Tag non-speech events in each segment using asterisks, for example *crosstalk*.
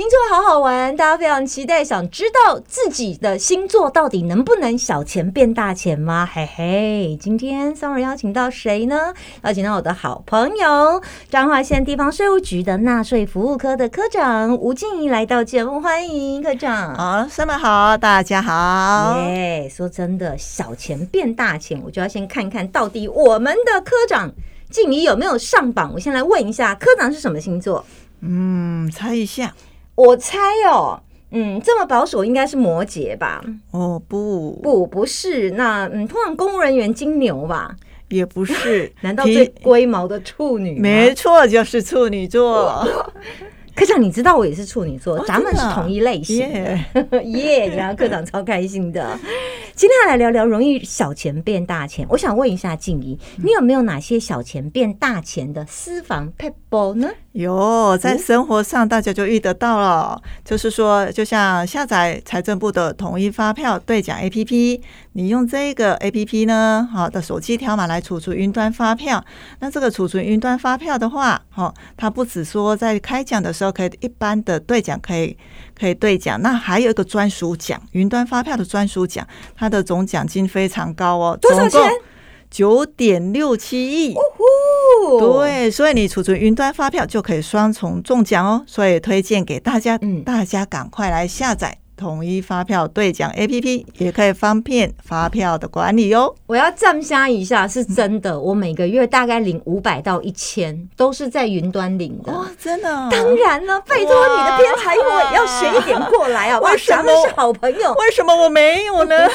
星座好好玩，大家非常期待，想知道自己的星座到底能不能小钱变大钱吗？嘿嘿，今天 Summer 邀请到谁呢？邀请到我的好朋友，彰化县地方税务局的纳税服务科的科长吴静怡来到节目，欢迎科长。好，Summer 好，大家好。耶，说真的，小钱变大钱，我就要先看看到底我们的科长静怡有没有上榜。我先来问一下，科长是什么星座？嗯，猜一下，我猜哦，嗯，这么保守应该是摩羯吧？哦，不，不，不是，那嗯，通常公务人员金牛吧？也不是，*laughs* 难道最龟毛的处女？没错，就是处女座。*laughs* 科长，你知道我也是处女座，咱们是同一类型。*laughs* 耶，然后科长超开心的。今天要来聊聊容易小钱变大钱。我想问一下静怡，你有没有哪些小钱变大钱的私房 pebble 呢？有，在生活上大家就遇得到了。就是说，就像下载财政部的统一发票兑奖 APP，你用这个 APP 呢，好的手机条码来储存云端发票。那这个储存云端发票的话，好，它不只说在开奖的时候可以一般的兑奖可以可以兑奖，那还有一个专属奖，云端发票的专属奖，它的总奖金非常高哦，多少钱？九点六七亿。对，所以你储存云端发票就可以双重中奖哦，所以推荐给大家，嗯，大家赶快来下载。统一发票兑奖 A P P 也可以方便发票的管理哦。我要赞虾一下，是真的。我每个月大概领五百到一千，都是在云端领的。哇，真的？当然了，拜托你的偏财我要学一点过来啊！为什么是好朋友？为什么我没有呢？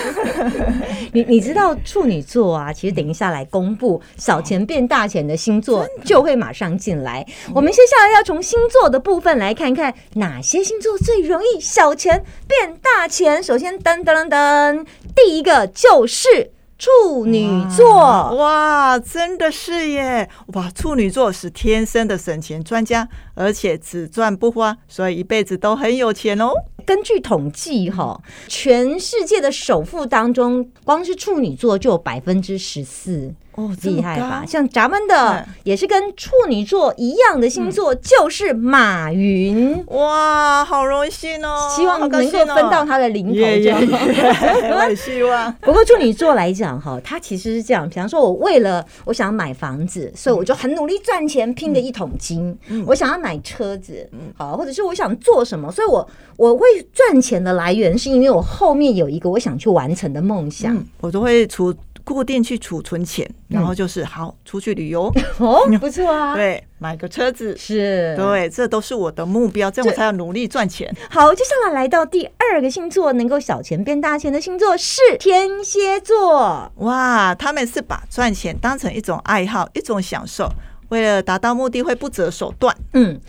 *laughs* 你你知道处女座啊？其实等一下来公布小钱变大钱的星座，就会马上进来。我们接下来要从星座的部分来看看哪些星座最容易小钱变。变大钱，首先噔噔噔，第一个就是处女座，哇，真的是耶，哇，处女座是天生的省钱专家，而且只赚不花，所以一辈子都很有钱哦。根据统计，哈，全世界的首富当中，光是处女座就有百分之十四。哦，厉害吧？像咱们的也是跟处女座一样的星座，就是马云。哇，好荣幸哦！希望能够分到他的零头，这样。*laughs* 我也希望。不过处女座来讲，哈，他其实是这样。比方说，我为了我想买房子，所以我就很努力赚钱，拼个一桶金。我想要买车子，好，或者是我想做什么，所以我我会赚钱的来源，是因为我后面有一个我想去完成的梦想，我都会出。固定去储存钱，然后就是好出去旅游 *laughs* 哦，*laughs* 不错啊。对，买个车子是，对，这都是我的目标，这样我才要努力赚钱。好，接下来来到第二个星座，能够小钱变大钱的星座是天蝎座。哇，他们是把赚钱当成一种爱好，一种享受，为了达到目的会不择手段。嗯。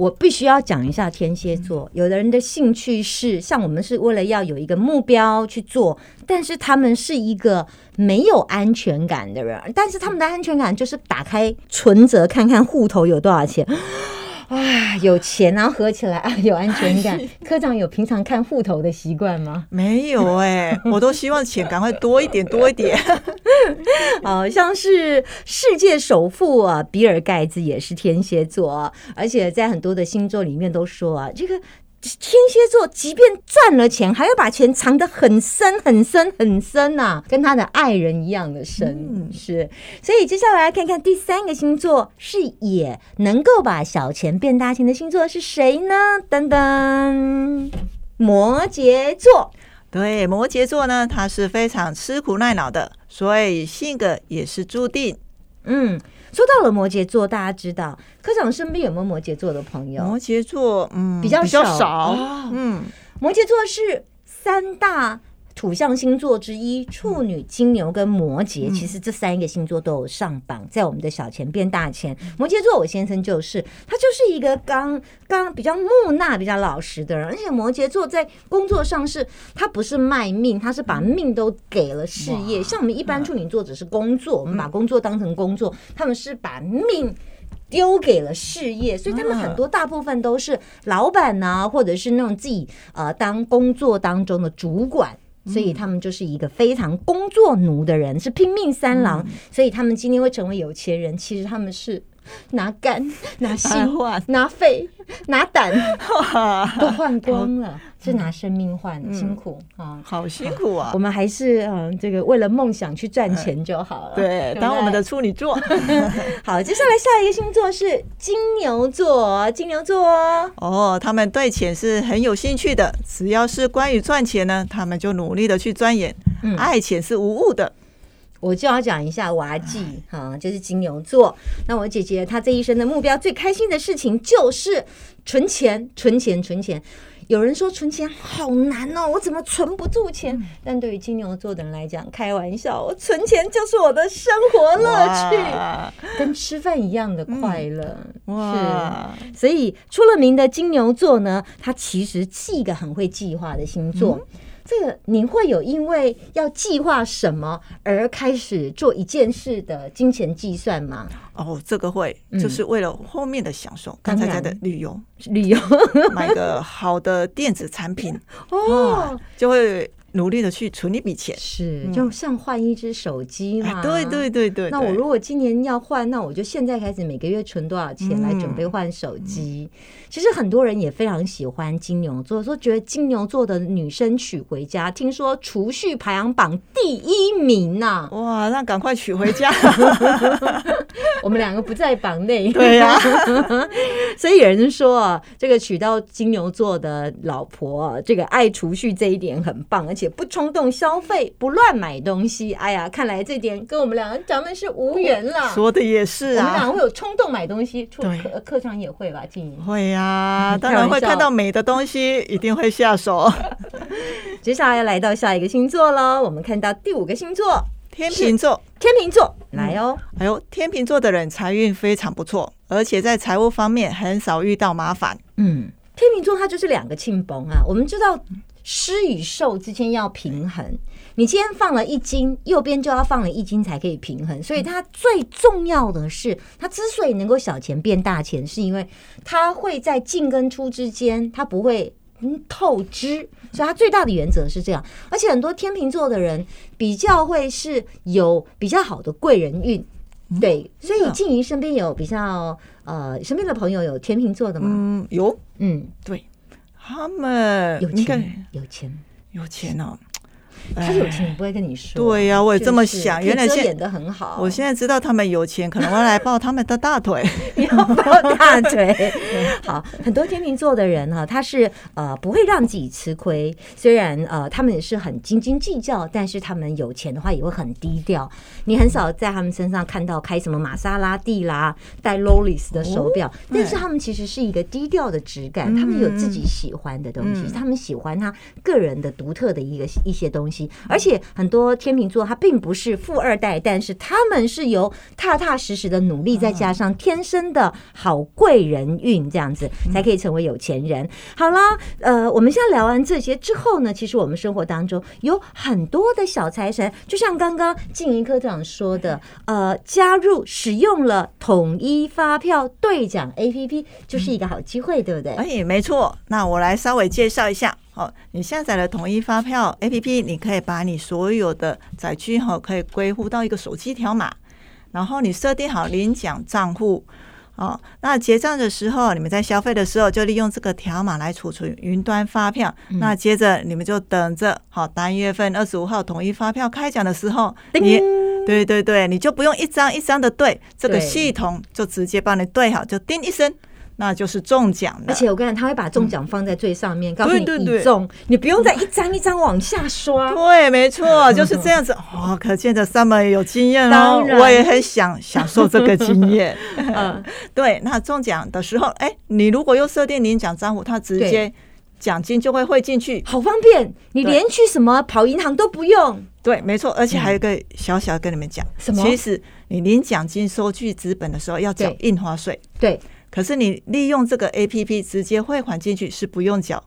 我必须要讲一下天蝎座，有的人的兴趣是像我们是为了要有一个目标去做，但是他们是一个没有安全感的人，但是他们的安全感就是打开存折看看户头有多少钱。啊，有钱然后合起来啊，有安全感。*laughs* 科长有平常看户头的习惯吗？*laughs* 没有哎，我都希望钱赶快多一点，多一点。*laughs* 好像是世界首富啊，比尔盖茨也是天蝎座，而且在很多的星座里面都说啊，这个。天蝎座即便赚了钱，还要把钱藏得很深、很深、很深呐，跟他的爱人一样的深。是，所以接下来看看第三个星座，是也能够把小钱变大钱的星座是谁呢？噔噔，摩羯座。对，摩羯座呢，他是非常吃苦耐劳的，所以性格也是注定。嗯。说到了摩羯座，大家知道科长身边有没有摩羯座的朋友？摩羯座，嗯，比较少。嗯，摩羯座是三大。土象星座之一，处女、金牛跟摩羯，其实这三个星座都有上榜，在我们的小钱变大钱。摩羯座，我先生就是，他就是一个刚刚比较木讷、比较老实的人，而且摩羯座在工作上是，他不是卖命，他是把命都给了事业。像我们一般处女座只是工作，我们把工作当成工作，他们是把命丢给了事业，所以他们很多大部分都是老板呐，或者是那种自己呃当工作当中的主管。所以他们就是一个非常工作奴的人，是拼命三郎。所以他们今天会成为有钱人，其实他们是拿肝、拿心、拿肺、拿胆，都换光了，是拿生命换，辛苦啊！好辛苦啊我！们还是嗯，这个为了梦想去赚钱就好了。对，不当我们的 *laughs* 处女座好，接下来下一个星座是金牛座，金牛座哦，哦，他们对钱是很有兴趣的，只要是关于赚钱呢，他们就努力的去钻研。嗯爱钱是无误的，我就要讲一下娃记哈，就是金牛座。那我姐姐她这一生的目标最开心的事情就是存钱，存钱，存钱。有人说存钱好难哦，我怎么存不住钱？但对于金牛座的人来讲，开玩笑，我存钱就是我的生活乐趣，跟吃饭一样的快乐。哇，是，所以出了名的金牛座呢，他其实是一个很会计划的星座。这个你会有因为要计划什么而开始做一件事的金钱计算吗？哦，这个会嗯。就是为了后面的享受，刚才讲的旅游，旅游。买个好的电子产品，*laughs* 哦，就会努力的去存一笔钱。是，就像换一只手机嘛。哎，对对对对，对那我如果今年要换，那我就现在开始每个月存多少钱来准备换手机。其实很多人也非常喜欢金牛座，说觉得金牛座的女生娶回家，听说储蓄排行榜第一名呐、哇，那赶快娶回家。*laughs* 我们两个不在榜内，对呀 *laughs* *laughs* 所以有人说啊，这个娶到金牛座的老婆啊，这个爱储蓄这一点很棒，而且不冲动消费，不乱买东西。哎呀，看来这点跟我们两个咱们是无缘了。说的也是啊我们两个，会有冲动买东西，课课上也会吧，静怡。会呀，嗯当然会 *laughs* 看到美的东西，一定会下手。*laughs* 接下来要来到下一个星座喽，我们看到第五个星座天秤座，天秤座，来哦，哎呦，天秤座的人财运非常不错，而且在财务方面很少遇到麻烦。嗯，天秤座它就是两个庆崩啊。我们知道施与受之间要平衡，你今天放了一斤，右边就要放了一斤才可以平衡。所以它最重要的是，它之所以能够小钱变大钱，是因为它会在进跟出之间，它不会。嗯，透支，所以他最大的原则是这样。而且很多天秤座的人比较会是有比较好的贵人运，对，所以静怡身边有比较呃，身边的朋友有天秤座的吗？嗯，有嗯，对，他们有钱，有钱，有钱哦。他有钱也不会跟你说。对呀我也这么想原来现可以遮掩的很好。我现在知道他们有钱，可能会来抱他们的大腿。*laughs* 要抱大腿。*laughs* 好，很多天秤座的人哈，他是呃不会让自己吃亏，虽然呃他们也是很斤斤计较，但是他们有钱的话也会很低调。你很少在他们身上看到开什么玛莎拉蒂啦、戴 Rolex 的手表，但是他们其实是一个低调的质感，他们有自己喜欢的东西，他们喜欢他个人的独特的一个一些东西，而且很多天秤座他并不是富二代，但是他们是由踏踏实实的努力，再加上天生的好贵人运，这样子才可以成为有钱人。好啦，呃，我们现在聊完这些之后呢，其实我们生活当中有很多的小财神，就像刚刚静怡科长说的，呃，加入使用了统一发票兑奖 APP，就是一个好机会，对不对？哎，没错。那我来稍微介绍一下。好，你下载了统一发票 APP，你可以把你所有的载具哈，可以归户到一个手机条码，然后你设定好领奖账户。哦，那结账的时候，你们在消费的时候就利用这个条码来储存云端发票。那接着你们就等着，好，单月份二十五号统一发票开奖的时候，你对对对，你就不用一张一张的对，这个系统就直接帮你对好，就叮一声，那就是中奖的。而且我跟你讲，他会把中奖放在最上面，告诉你对对对已中，你不用再一张一张往下刷。对，没错，就是这样子。*laughs* 哦，可见的 Summer 有经验哦我也很想享受这个经验。*laughs* 嗯，*laughs* 对，那中奖的时候，哎，你如果又设定领奖账户，他直接奖金就会汇进去。好方便，你对连去什么跑银行都不用。对，没错，而且还有一个小小跟你们讲，嗯什么其实你领奖金收据资本的时候要缴印花税，对，可是你利用这个 A P P 直接汇款进去是不用缴，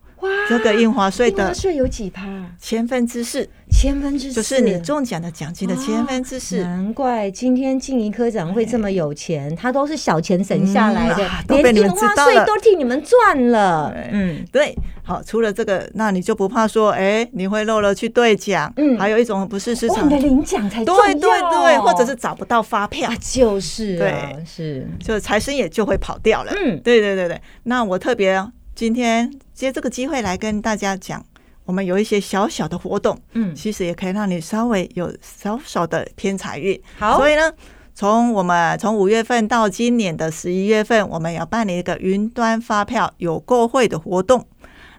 这个印花税的印花税有几趴？千分之四。千千分之四，就是你中奖的奖金的千分之四。难怪今天静怡科长会这么有钱，他都是小钱省下来的，连电话税都替你们赚了。嗯，对。好，除了这个，那你就不怕说，哎，你会漏了去兑奖？嗯，还有一种不是市场的领奖才对对对，或者是找不到发票，就是对，是，就财神也就会跑掉了。嗯，对对对对。那我特别今天借这个机会来跟大家讲，我们有一些小小的活动，嗯，其实也可以让你稍微有小小的偏财运。好，所以呢，从我们从五月份到今年的十一月份，我们要办理一个云端发票有购会的活动。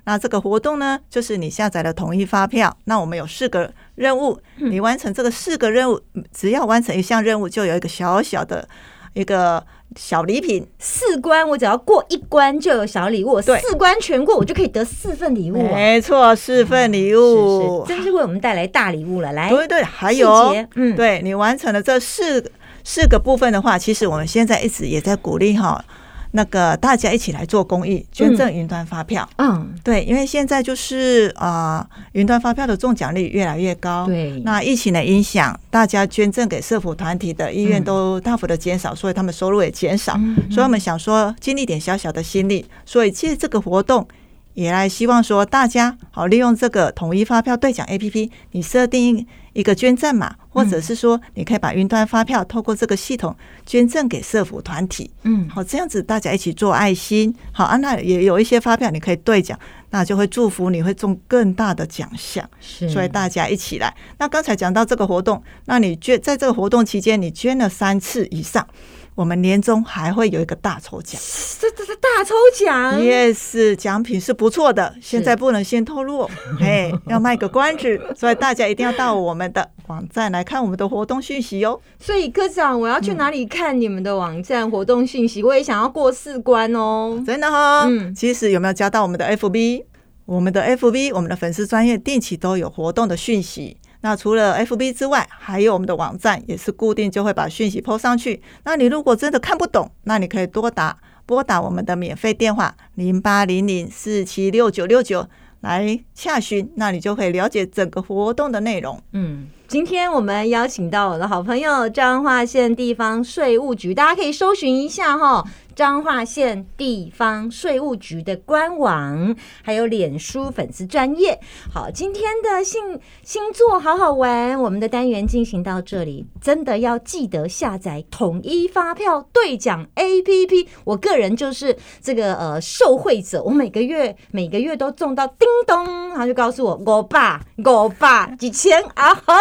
那这个活动呢，就是你下载了统一发票，那我们有四个任务，你完成这个四个任务，只要完成一项任务，就有一个小小的一个小礼品。四关我只要过一关就有小礼物，四关全过我就可以得四份礼物。没错，四份礼物，真是为我们带来大礼物了。来，对对，还有，嗯，对你完成了这四四个部分的话，其实我们现在一直也在鼓励哈。那个大家一起来做公益，捐赠云端发票。嗯，对，因为现在就是啊，云端发票的中奖率越来越高。对，那疫情的影响，大家捐赠给社福团体的意愿都大幅的减少，所以他们收入也减少。所以我们想说，尽一点小小的心力，所以借这个活动，也来希望说大家好利用这个统一发票兑奖 A P P，你设定。一个捐赠码，或者是说，你可以把云端发票透过这个系统捐赠给社福团体。嗯，好，这样子大家一起做爱心。好啊，那也有一些发票你可以兑奖，那就会祝福你会中更大的奖项。是，所以大家一起来。那刚才讲到这个活动，那你捐在这个活动期间，你捐了三次以上。我们年终还会有一个大抽奖，这这这大抽奖，yes，奖品是不错的，现在不能先透露，哎，*laughs* 要卖个关子，所以大家一定要到我们的网站来看我们的活动讯息哟。所以科长，我要去哪里看你们的网站活动讯息？我也想要过四关哦，真的哈。嗯，其实有没有加到我们的 FB？我们的 FB，我们的粉丝专业定期都有活动的讯息。那除了 FB 之外，还有我们的网站也是固定就会把讯息抛上去。那你如果真的看不懂，那你可以多打拨打我们的免费电话零八零零四七六九六九来洽询，那你就可以了解整个活动的内容。嗯。今天我们邀请到我的好朋友彰化县地方税务局，大家可以搜寻一下哈，彰化县地方税务局的官网，还有脸书粉丝专业。好，今天的星星座好好玩，我们的单元进行到这里，真的要记得下载统一发票兑奖 A P P。我个人就是这个呃受惠者，我每个月每个月都中到叮咚，然后就告诉我我爸我爸几千啊呵。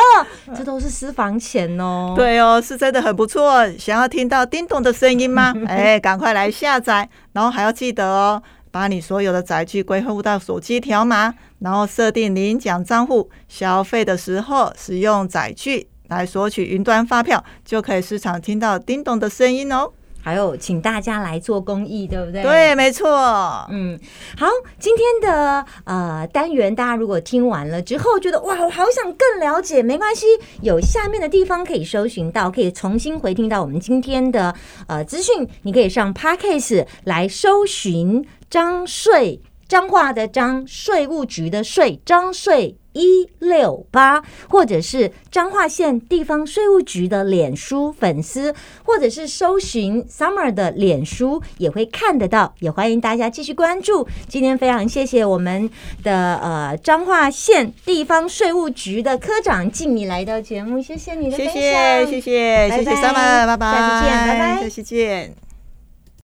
这都是私房钱哦。对哦，是真的很不错。想要听到叮咚的声音吗？*laughs* 哎，赶快快来下载，然后还要记得哦，把你所有的载具归户到手机条码，然后设定领奖账户，消费的时候使用载具来索取云端发票，就可以时常听到叮咚的声音哦。还有，请大家来做公益，对不对？对，没错。嗯，好，今天的呃单元，大家如果听完了之后觉得哇，我好想更了解，没关系，有下面的地方可以搜寻到，可以重新回听到我们今天的呃资讯。你可以上 Parkcase 来搜寻张税，彰化的彰税务局的税，彰税。一六八，或者是彰化县地方税务局的脸书粉丝，或者是搜寻 Summer 的脸书，也会看得到。也欢迎大家继续关注。今天非常谢谢我们的呃彰化县地方税务局的科长静你来到节目，谢谢你的分享，谢谢谢谢谢谢 Summer，拜拜，下次见，拜拜，下次见。